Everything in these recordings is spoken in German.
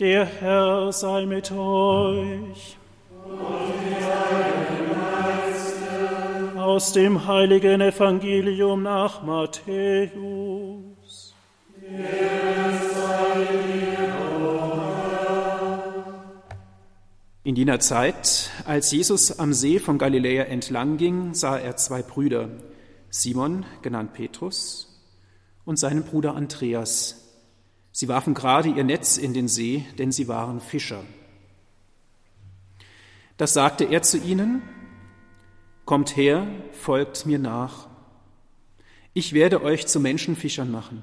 Der Herr sei mit euch. Aus dem heiligen Evangelium nach Matthäus. In jener Zeit, als Jesus am See von Galiläa entlang ging, sah er zwei Brüder, Simon, genannt Petrus, und seinen Bruder Andreas. Sie warfen gerade ihr Netz in den See, denn sie waren Fischer. Das sagte er zu ihnen, Kommt her, folgt mir nach. Ich werde euch zu Menschenfischern machen.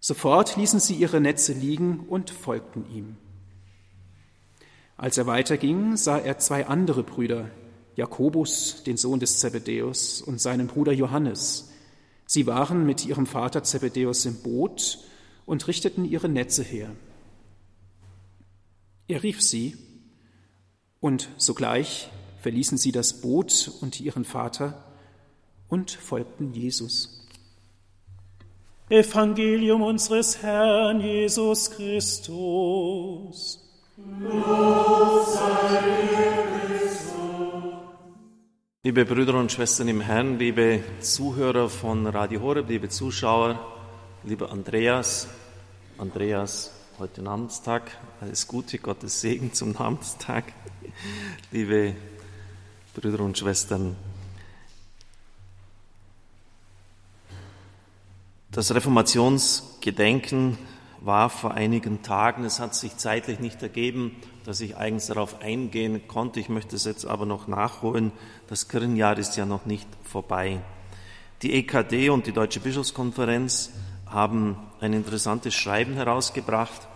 Sofort ließen sie ihre Netze liegen und folgten ihm. Als er weiterging, sah er zwei andere Brüder, Jakobus, den Sohn des Zebedäus, und seinen Bruder Johannes. Sie waren mit ihrem Vater Zebedäus im Boot und richteten ihre Netze her. Er rief sie, und sogleich verließen sie das Boot und ihren Vater und folgten Jesus. Evangelium unseres Herrn Jesus Christus. Lob sei Liebe Brüder und Schwestern im Herrn, liebe Zuhörer von Radio Horeb, liebe Zuschauer, lieber Andreas, Andreas, heute Namenstag, alles Gute, Gottes Segen zum Namenstag, liebe Brüder und Schwestern. Das Reformationsgedenken war vor einigen Tagen. Es hat sich zeitlich nicht ergeben, dass ich eigens darauf eingehen konnte. Ich möchte es jetzt aber noch nachholen. Das Kirchenjahr ist ja noch nicht vorbei. Die EKD und die Deutsche Bischofskonferenz haben ein interessantes Schreiben herausgebracht.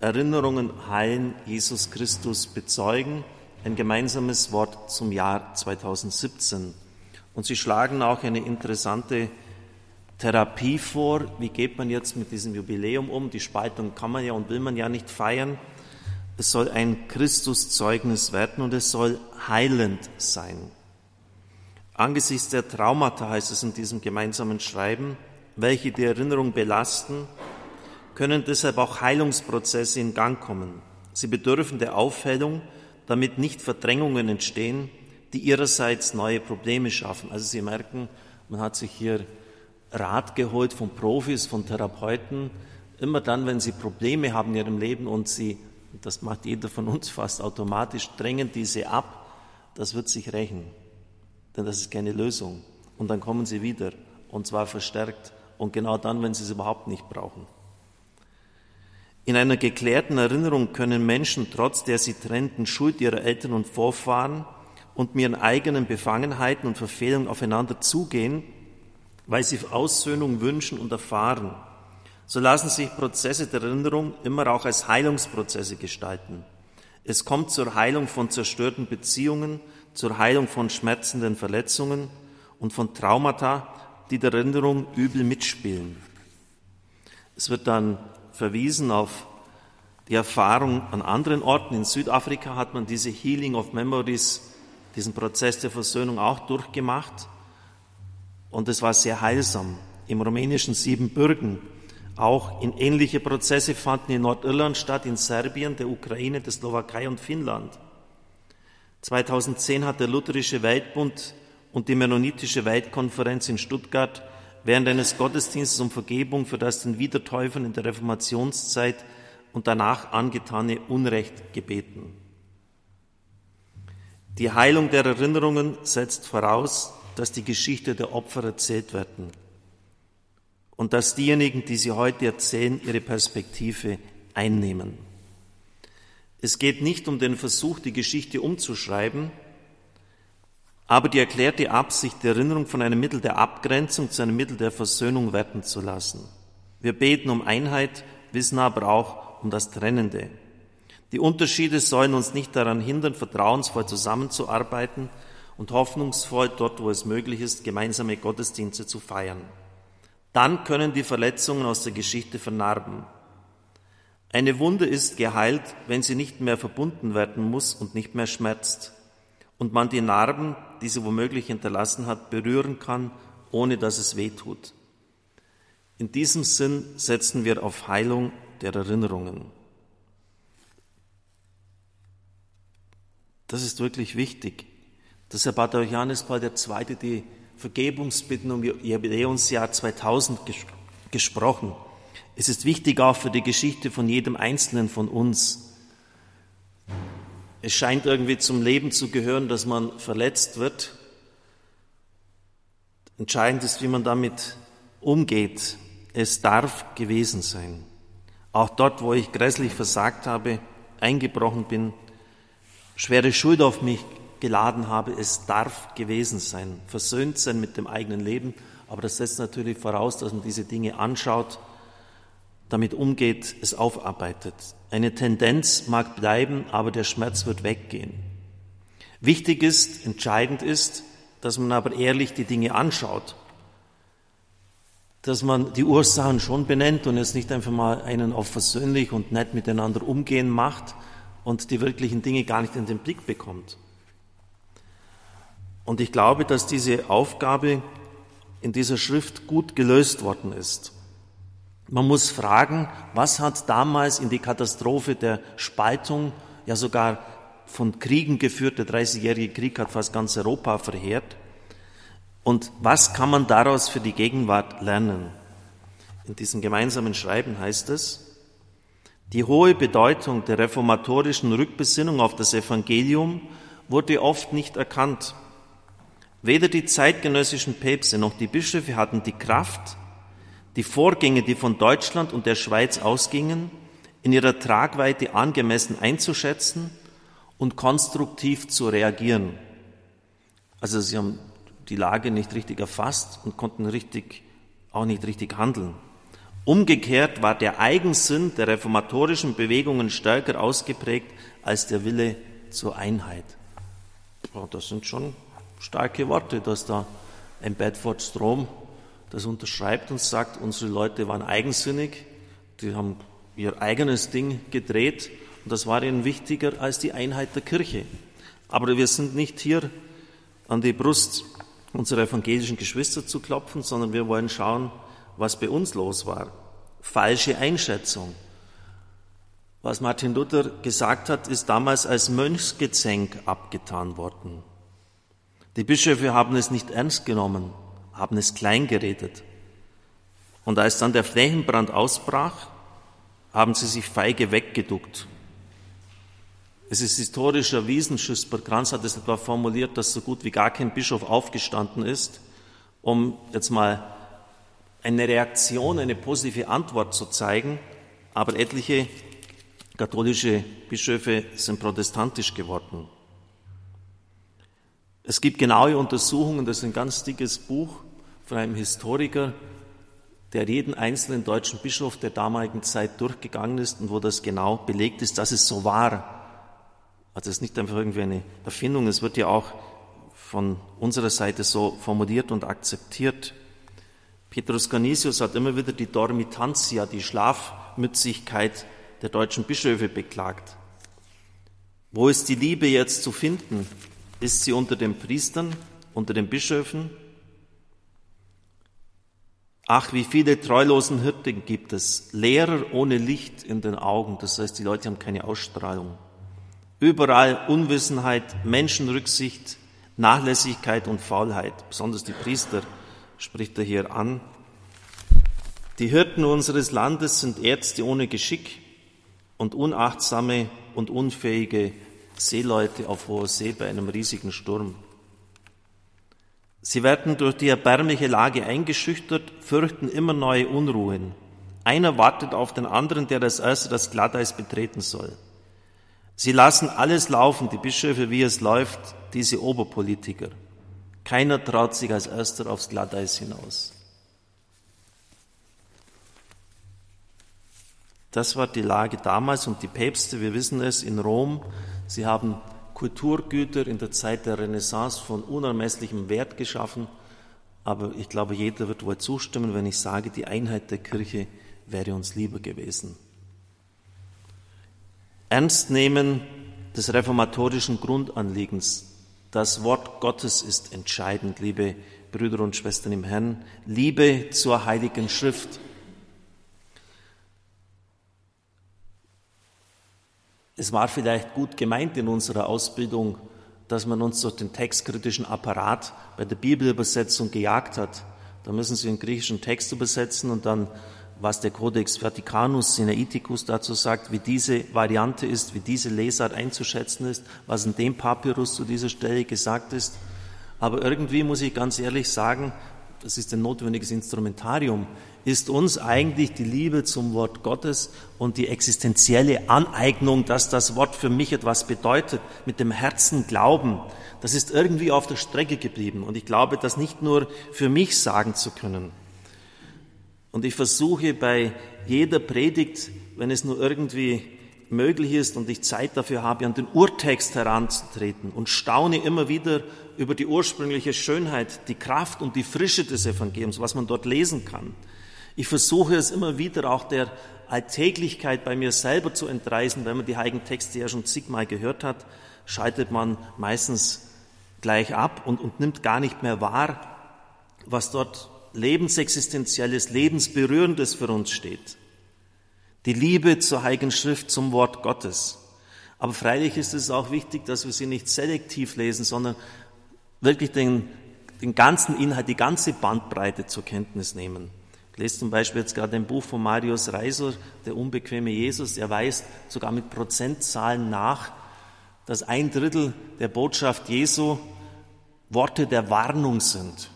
Erinnerungen heilen, Jesus Christus bezeugen. Ein gemeinsames Wort zum Jahr 2017. Und sie schlagen auch eine interessante Therapie vor. Wie geht man jetzt mit diesem Jubiläum um? Die Spaltung kann man ja und will man ja nicht feiern. Es soll ein Christuszeugnis werden und es soll heilend sein. Angesichts der Traumata heißt es in diesem gemeinsamen Schreiben, welche die Erinnerung belasten, können deshalb auch Heilungsprozesse in Gang kommen. Sie bedürfen der Aufhellung, damit nicht Verdrängungen entstehen, die ihrerseits neue Probleme schaffen. Also Sie merken, man hat sich hier Rat geholt von Profis, von Therapeuten. Immer dann, wenn sie Probleme haben in ihrem Leben und sie, das macht jeder von uns fast automatisch, drängen diese ab, das wird sich rächen. Denn das ist keine Lösung. Und dann kommen sie wieder und zwar verstärkt und genau dann, wenn sie es überhaupt nicht brauchen. In einer geklärten Erinnerung können Menschen trotz der sie trennenden Schuld ihrer Eltern und Vorfahren und ihren eigenen Befangenheiten und Verfehlungen aufeinander zugehen weil sie Aussöhnung wünschen und erfahren. So lassen sich Prozesse der Erinnerung immer auch als Heilungsprozesse gestalten. Es kommt zur Heilung von zerstörten Beziehungen, zur Heilung von schmerzenden Verletzungen und von Traumata, die der Erinnerung übel mitspielen. Es wird dann verwiesen auf die Erfahrung an anderen Orten. In Südafrika hat man diese Healing of Memories, diesen Prozess der Versöhnung auch durchgemacht. Und es war sehr heilsam. Im rumänischen Siebenbürgen auch in ähnliche Prozesse fanden in Nordirland statt, in Serbien, der Ukraine, der Slowakei und Finnland. 2010 hat der Lutherische Weltbund und die Mennonitische Weltkonferenz in Stuttgart während eines Gottesdienstes um Vergebung für das den Wiedertäufern in der Reformationszeit und danach angetane Unrecht gebeten. Die Heilung der Erinnerungen setzt voraus, dass die Geschichte der Opfer erzählt werden und dass diejenigen, die sie heute erzählen, ihre Perspektive einnehmen. Es geht nicht um den Versuch, die Geschichte umzuschreiben, aber die erklärte Absicht, die Erinnerung von einem Mittel der Abgrenzung zu einem Mittel der Versöhnung werden zu lassen. Wir beten um Einheit, wissen aber auch um das Trennende. Die Unterschiede sollen uns nicht daran hindern, vertrauensvoll zusammenzuarbeiten, und hoffnungsvoll dort, wo es möglich ist, gemeinsame Gottesdienste zu feiern. Dann können die Verletzungen aus der Geschichte vernarben. Eine Wunde ist geheilt, wenn sie nicht mehr verbunden werden muss und nicht mehr schmerzt und man die Narben, die sie womöglich hinterlassen hat, berühren kann, ohne dass es weh tut. In diesem Sinn setzen wir auf Heilung der Erinnerungen. Das ist wirklich wichtig. Deshalb hat auch Johannes Paul II. die Vergebungsbitten um Jubiläumsjahr 2000 ges gesprochen. Es ist wichtig auch für die Geschichte von jedem Einzelnen von uns. Es scheint irgendwie zum Leben zu gehören, dass man verletzt wird. Entscheidend ist, wie man damit umgeht. Es darf gewesen sein. Auch dort, wo ich grässlich versagt habe, eingebrochen bin, schwere Schuld auf mich geladen habe, es darf gewesen sein. Versöhnt sein mit dem eigenen Leben, aber das setzt natürlich voraus, dass man diese Dinge anschaut, damit umgeht, es aufarbeitet. Eine Tendenz mag bleiben, aber der Schmerz wird weggehen. Wichtig ist, entscheidend ist, dass man aber ehrlich die Dinge anschaut, dass man die Ursachen schon benennt und jetzt nicht einfach mal einen auf versöhnlich und nett miteinander umgehen macht und die wirklichen Dinge gar nicht in den Blick bekommt. Und ich glaube, dass diese Aufgabe in dieser Schrift gut gelöst worden ist. Man muss fragen, was hat damals in die Katastrophe der Spaltung, ja sogar von Kriegen geführt, der Dreißigjährige Krieg hat fast ganz Europa verheert, und was kann man daraus für die Gegenwart lernen? In diesem gemeinsamen Schreiben heißt es, die hohe Bedeutung der reformatorischen Rückbesinnung auf das Evangelium wurde oft nicht erkannt. Weder die zeitgenössischen Päpste noch die Bischöfe hatten die Kraft, die Vorgänge, die von Deutschland und der Schweiz ausgingen, in ihrer Tragweite angemessen einzuschätzen und konstruktiv zu reagieren. Also sie haben die Lage nicht richtig erfasst und konnten richtig, auch nicht richtig handeln. Umgekehrt war der Eigensinn der reformatorischen Bewegungen stärker ausgeprägt als der Wille zur Einheit. das sind schon starke Worte, dass da ein Bedford Strom das unterschreibt und sagt, unsere Leute waren eigensinnig, die haben ihr eigenes Ding gedreht und das war ihnen wichtiger als die Einheit der Kirche. Aber wir sind nicht hier an die Brust unserer evangelischen Geschwister zu klopfen, sondern wir wollen schauen, was bei uns los war. Falsche Einschätzung. Was Martin Luther gesagt hat, ist damals als Mönchsgezänk abgetan worden. Die Bischöfe haben es nicht ernst genommen, haben es kleingeredet. Und als dann der Flächenbrand ausbrach, haben sie sich feige weggeduckt. Es ist historisch erwiesen, Schüsper Kranz hat es etwa formuliert, dass so gut wie gar kein Bischof aufgestanden ist, um jetzt mal eine Reaktion, eine positive Antwort zu zeigen, aber etliche katholische Bischöfe sind protestantisch geworden. Es gibt genaue Untersuchungen, das ist ein ganz dickes Buch von einem Historiker, der jeden einzelnen deutschen Bischof der damaligen Zeit durchgegangen ist und wo das genau belegt ist, dass es so war. Also es ist nicht einfach irgendwie eine Erfindung, es wird ja auch von unserer Seite so formuliert und akzeptiert. Petrus Canisius hat immer wieder die Dormitantia, die Schlafmützigkeit der deutschen Bischöfe beklagt. Wo ist die Liebe jetzt zu finden? Ist sie unter den Priestern, unter den Bischöfen? Ach, wie viele treulosen Hirten gibt es, Lehrer ohne Licht in den Augen, das heißt, die Leute haben keine Ausstrahlung. Überall Unwissenheit, Menschenrücksicht, Nachlässigkeit und Faulheit. Besonders die Priester spricht er hier an. Die Hirten unseres Landes sind Ärzte ohne Geschick und unachtsame und unfähige Seeleute auf hoher See bei einem riesigen Sturm. Sie werden durch die erbärmliche Lage eingeschüchtert, fürchten immer neue Unruhen. Einer wartet auf den anderen, der als erster das Glatteis betreten soll. Sie lassen alles laufen, die Bischöfe, wie es läuft, diese Oberpolitiker. Keiner traut sich als erster aufs Glatteis hinaus. Das war die Lage damals und die Päpste, wir wissen es, in Rom, sie haben Kulturgüter in der Zeit der Renaissance von unermesslichem Wert geschaffen. Aber ich glaube, jeder wird wohl zustimmen, wenn ich sage, die Einheit der Kirche wäre uns lieber gewesen. Ernstnehmen des reformatorischen Grundanliegens. Das Wort Gottes ist entscheidend, liebe Brüder und Schwestern im Herrn. Liebe zur Heiligen Schrift. Es war vielleicht gut gemeint in unserer Ausbildung, dass man uns durch den textkritischen Apparat bei der Bibelübersetzung gejagt hat. Da müssen Sie einen griechischen Text übersetzen und dann, was der Codex Vaticanus Sinaiticus dazu sagt, wie diese Variante ist, wie diese Lesart einzuschätzen ist, was in dem Papyrus zu dieser Stelle gesagt ist. Aber irgendwie muss ich ganz ehrlich sagen, das ist ein notwendiges Instrumentarium, ist uns eigentlich die Liebe zum Wort Gottes und die existenzielle Aneignung, dass das Wort für mich etwas bedeutet, mit dem Herzen glauben, das ist irgendwie auf der Strecke geblieben. Und ich glaube, das nicht nur für mich sagen zu können. Und ich versuche bei jeder Predigt, wenn es nur irgendwie möglich ist und ich Zeit dafür habe, an den Urtext heranzutreten und staune immer wieder über die ursprüngliche Schönheit, die Kraft und die Frische des Evangeliums, was man dort lesen kann. Ich versuche es immer wieder auch der Alltäglichkeit bei mir selber zu entreißen. Wenn man die heiligen Texte ja schon zigmal gehört hat, schaltet man meistens gleich ab und, und nimmt gar nicht mehr wahr, was dort lebensexistenzielles, lebensberührendes für uns steht. Die Liebe zur Heiligen Schrift, zum Wort Gottes. Aber freilich ist es auch wichtig, dass wir sie nicht selektiv lesen, sondern wirklich den, den ganzen Inhalt, die ganze Bandbreite zur Kenntnis nehmen. Ich lese zum Beispiel jetzt gerade ein Buch von Marius Reiser, Der unbequeme Jesus. Er weist sogar mit Prozentzahlen nach, dass ein Drittel der Botschaft Jesu Worte der Warnung sind.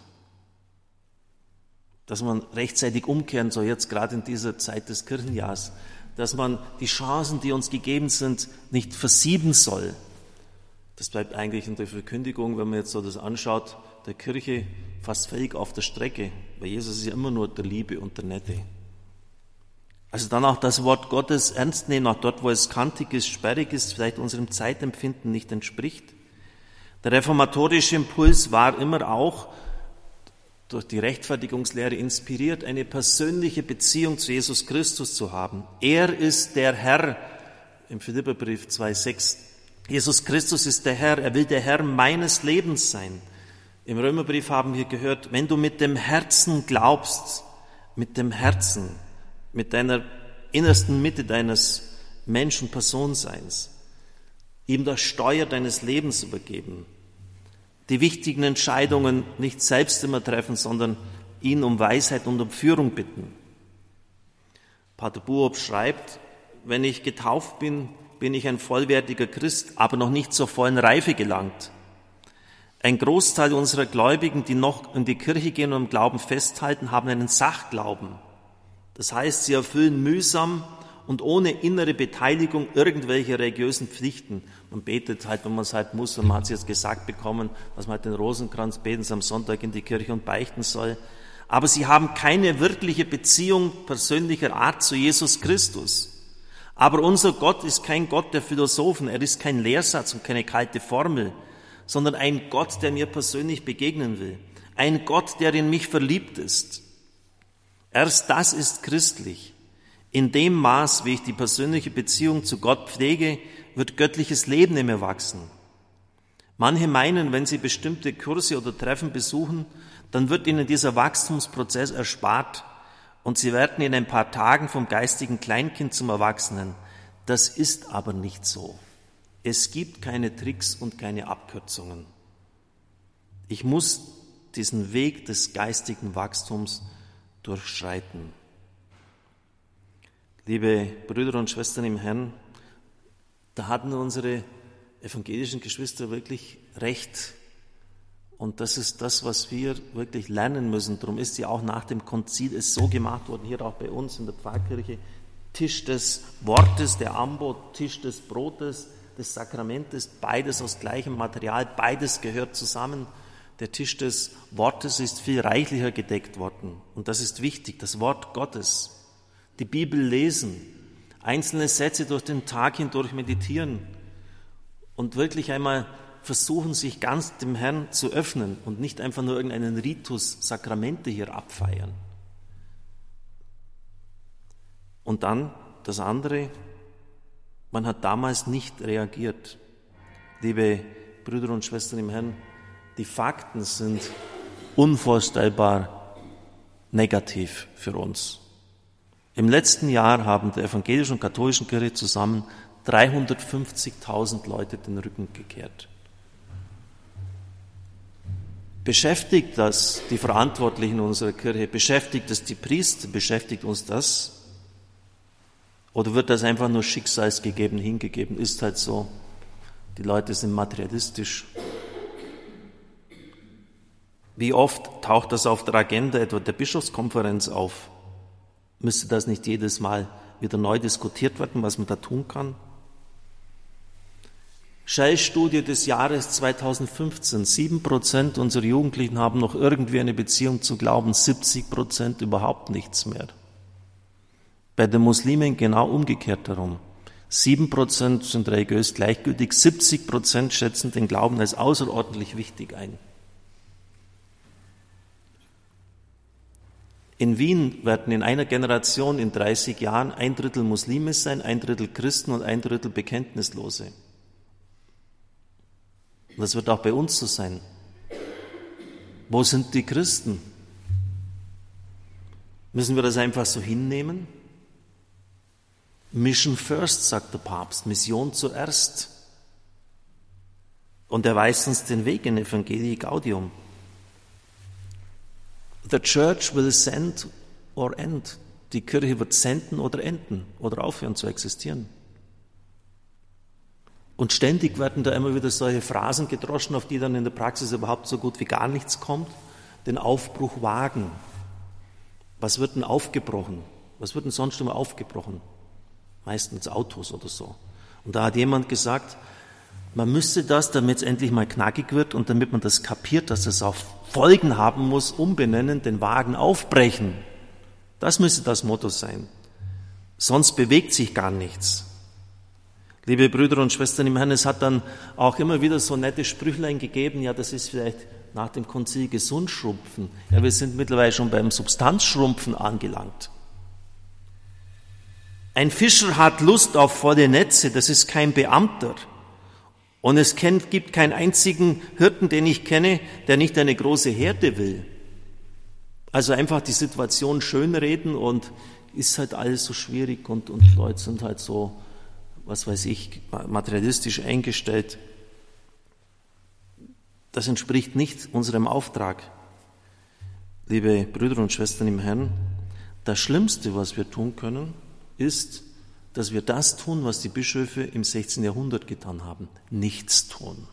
Dass man rechtzeitig umkehren soll, jetzt gerade in dieser Zeit des Kirchenjahrs. Dass man die Chancen, die uns gegeben sind, nicht versieben soll. Das bleibt eigentlich in der Verkündigung, wenn man jetzt so das anschaut, der Kirche fast völlig auf der Strecke, weil Jesus ist ja immer nur der Liebe und der Nette. Also dann auch das Wort Gottes ernst nehmen, auch dort, wo es kantig ist, sperrig ist, vielleicht unserem Zeitempfinden nicht entspricht. Der reformatorische Impuls war immer auch durch die Rechtfertigungslehre inspiriert, eine persönliche Beziehung zu Jesus Christus zu haben. Er ist der Herr, im Philipperbrief 2,6. Jesus Christus ist der Herr, er will der Herr meines Lebens sein. Im Römerbrief haben wir gehört, wenn du mit dem Herzen glaubst, mit dem Herzen, mit deiner innersten Mitte deines Menschen-Personseins, ihm das Steuer deines Lebens übergeben, die wichtigen Entscheidungen nicht selbst immer treffen, sondern ihn um Weisheit und um Führung bitten. Pater Buob schreibt, wenn ich getauft bin, bin ich ein vollwertiger Christ, aber noch nicht zur vollen Reife gelangt. Ein Großteil unserer Gläubigen, die noch in die Kirche gehen und im Glauben festhalten, haben einen Sachglauben. Das heißt, sie erfüllen mühsam und ohne innere Beteiligung irgendwelche religiösen Pflichten. Man betet halt, wenn man es halt muss, und man hat es jetzt gesagt bekommen, dass man halt den Rosenkranz beten am Sonntag in die Kirche und beichten soll. Aber sie haben keine wirkliche Beziehung persönlicher Art zu Jesus Christus. Aber unser Gott ist kein Gott der Philosophen, er ist kein Lehrsatz und keine kalte Formel sondern ein Gott, der mir persönlich begegnen will. Ein Gott, der in mich verliebt ist. Erst das ist christlich. In dem Maß, wie ich die persönliche Beziehung zu Gott pflege, wird göttliches Leben in mir wachsen. Manche meinen, wenn sie bestimmte Kurse oder Treffen besuchen, dann wird ihnen dieser Wachstumsprozess erspart und sie werden in ein paar Tagen vom geistigen Kleinkind zum Erwachsenen. Das ist aber nicht so. Es gibt keine Tricks und keine Abkürzungen. Ich muss diesen Weg des geistigen Wachstums durchschreiten. Liebe Brüder und Schwestern im Herrn, da hatten unsere evangelischen Geschwister wirklich recht. Und das ist das, was wir wirklich lernen müssen. Darum ist ja auch nach dem Konzil es so gemacht worden, hier auch bei uns in der Pfarrkirche, Tisch des Wortes, der Ambo, Tisch des Brotes, des Sakramentes, beides aus gleichem Material, beides gehört zusammen. Der Tisch des Wortes ist viel reichlicher gedeckt worden. Und das ist wichtig, das Wort Gottes. Die Bibel lesen, einzelne Sätze durch den Tag hindurch meditieren und wirklich einmal versuchen, sich ganz dem Herrn zu öffnen und nicht einfach nur irgendeinen Ritus, Sakramente hier abfeiern. Und dann das andere, man hat damals nicht reagiert. Liebe Brüder und Schwestern im Herrn, die Fakten sind unvorstellbar negativ für uns. Im letzten Jahr haben der evangelischen und katholischen Kirche zusammen 350.000 Leute den Rücken gekehrt. Beschäftigt das die Verantwortlichen unserer Kirche? Beschäftigt es die Priester? Beschäftigt uns das? Oder wird das einfach nur schicksalsgegeben hingegeben? Ist halt so. Die Leute sind materialistisch. Wie oft taucht das auf der Agenda etwa der Bischofskonferenz auf? Müsste das nicht jedes Mal wieder neu diskutiert werden, was man da tun kann? Shell-Studie des Jahres 2015. Sieben Prozent unserer Jugendlichen haben noch irgendwie eine Beziehung zu Glauben, 70 Prozent überhaupt nichts mehr. Bei den Muslimen genau umgekehrt darum. Sieben Prozent sind religiös gleichgültig, 70 Prozent schätzen den Glauben als außerordentlich wichtig ein. In Wien werden in einer Generation in 30 Jahren ein Drittel Muslime sein, ein Drittel Christen und ein Drittel Bekenntnislose. Und das wird auch bei uns so sein. Wo sind die Christen? Müssen wir das einfach so hinnehmen? Mission first, sagt der Papst, Mission zuerst. Und er weist uns den Weg in Evangelii Gaudium. The church will send or end. Die Kirche wird senden oder enden oder aufhören zu existieren. Und ständig werden da immer wieder solche Phrasen gedroschen, auf die dann in der Praxis überhaupt so gut wie gar nichts kommt. Den Aufbruch wagen. Was wird denn aufgebrochen? Was wird denn sonst immer aufgebrochen? Meistens Autos oder so. Und da hat jemand gesagt, man müsste das, damit es endlich mal knackig wird und damit man das kapiert, dass es auch Folgen haben muss, umbenennen, den Wagen aufbrechen. Das müsste das Motto sein. Sonst bewegt sich gar nichts. Liebe Brüder und Schwestern im Herrn, es hat dann auch immer wieder so nette Sprüchlein gegeben, ja, das ist vielleicht nach dem Konzil Gesundschrumpfen. Ja, wir sind mittlerweile schon beim Substanzschrumpfen angelangt. Ein Fischer hat Lust auf volle Netze, das ist kein Beamter. Und es gibt keinen einzigen Hirten, den ich kenne, der nicht eine große Herde will. Also einfach die Situation schönreden und ist halt alles so schwierig und, und Leute sind halt so, was weiß ich, materialistisch eingestellt. Das entspricht nicht unserem Auftrag. Liebe Brüder und Schwestern im Herrn, das Schlimmste, was wir tun können, ist, dass wir das tun, was die Bischöfe im 16. Jahrhundert getan haben, nichts tun.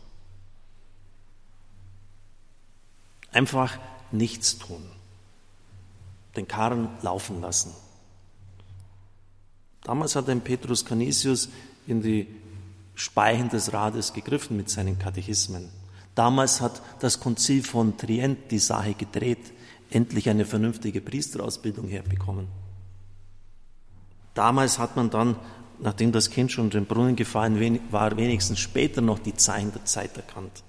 Einfach nichts tun. Den Karren laufen lassen. Damals hat ein Petrus Canisius in die Speichen des Rades gegriffen mit seinen Katechismen. Damals hat das Konzil von Trient die Sache gedreht, endlich eine vernünftige Priesterausbildung herbekommen. Damals hat man dann, nachdem das Kind schon in den Brunnen gefallen war, wenigstens später noch die Zeichen der Zeit erkannt.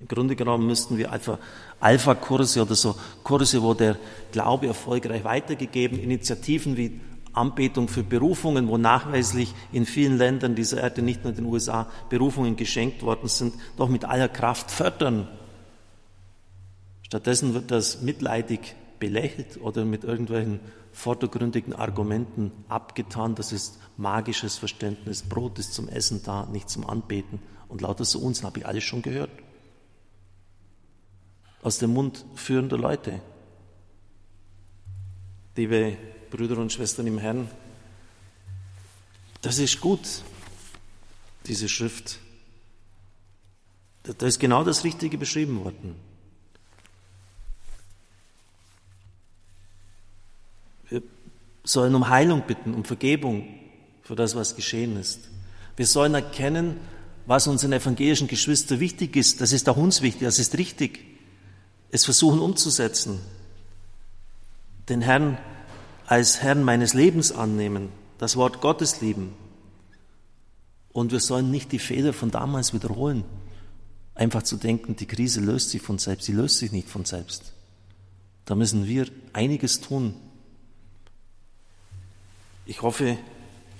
Im Grunde genommen müssten wir einfach Alpha-Kurse oder so Kurse, wo der Glaube erfolgreich weitergegeben, Initiativen wie Anbetung für Berufungen, wo nachweislich in vielen Ländern dieser Erde, nicht nur in den USA, Berufungen geschenkt worden sind, doch mit aller Kraft fördern. Stattdessen wird das mitleidig belächelt oder mit irgendwelchen vordergründigen Argumenten abgetan. Das ist magisches Verständnis. Brot ist zum Essen da, nicht zum Anbeten. Und lauter so Unsinn habe ich alles schon gehört. Aus dem Mund führender Leute. Liebe Brüder und Schwestern im Herrn, das ist gut, diese Schrift. Da ist genau das Richtige beschrieben worden. Wir sollen um Heilung bitten, um Vergebung für das, was geschehen ist. Wir sollen erkennen, was unseren evangelischen Geschwistern wichtig ist. Das ist auch uns wichtig, das ist richtig. Es versuchen umzusetzen. Den Herrn als Herrn meines Lebens annehmen, das Wort Gottes lieben. Und wir sollen nicht die Fehler von damals wiederholen. Einfach zu denken, die Krise löst sich von selbst. Sie löst sich nicht von selbst. Da müssen wir einiges tun, ich hoffe,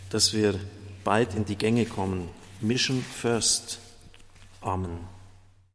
dass wir bald in die Gänge kommen. Mission first. Amen.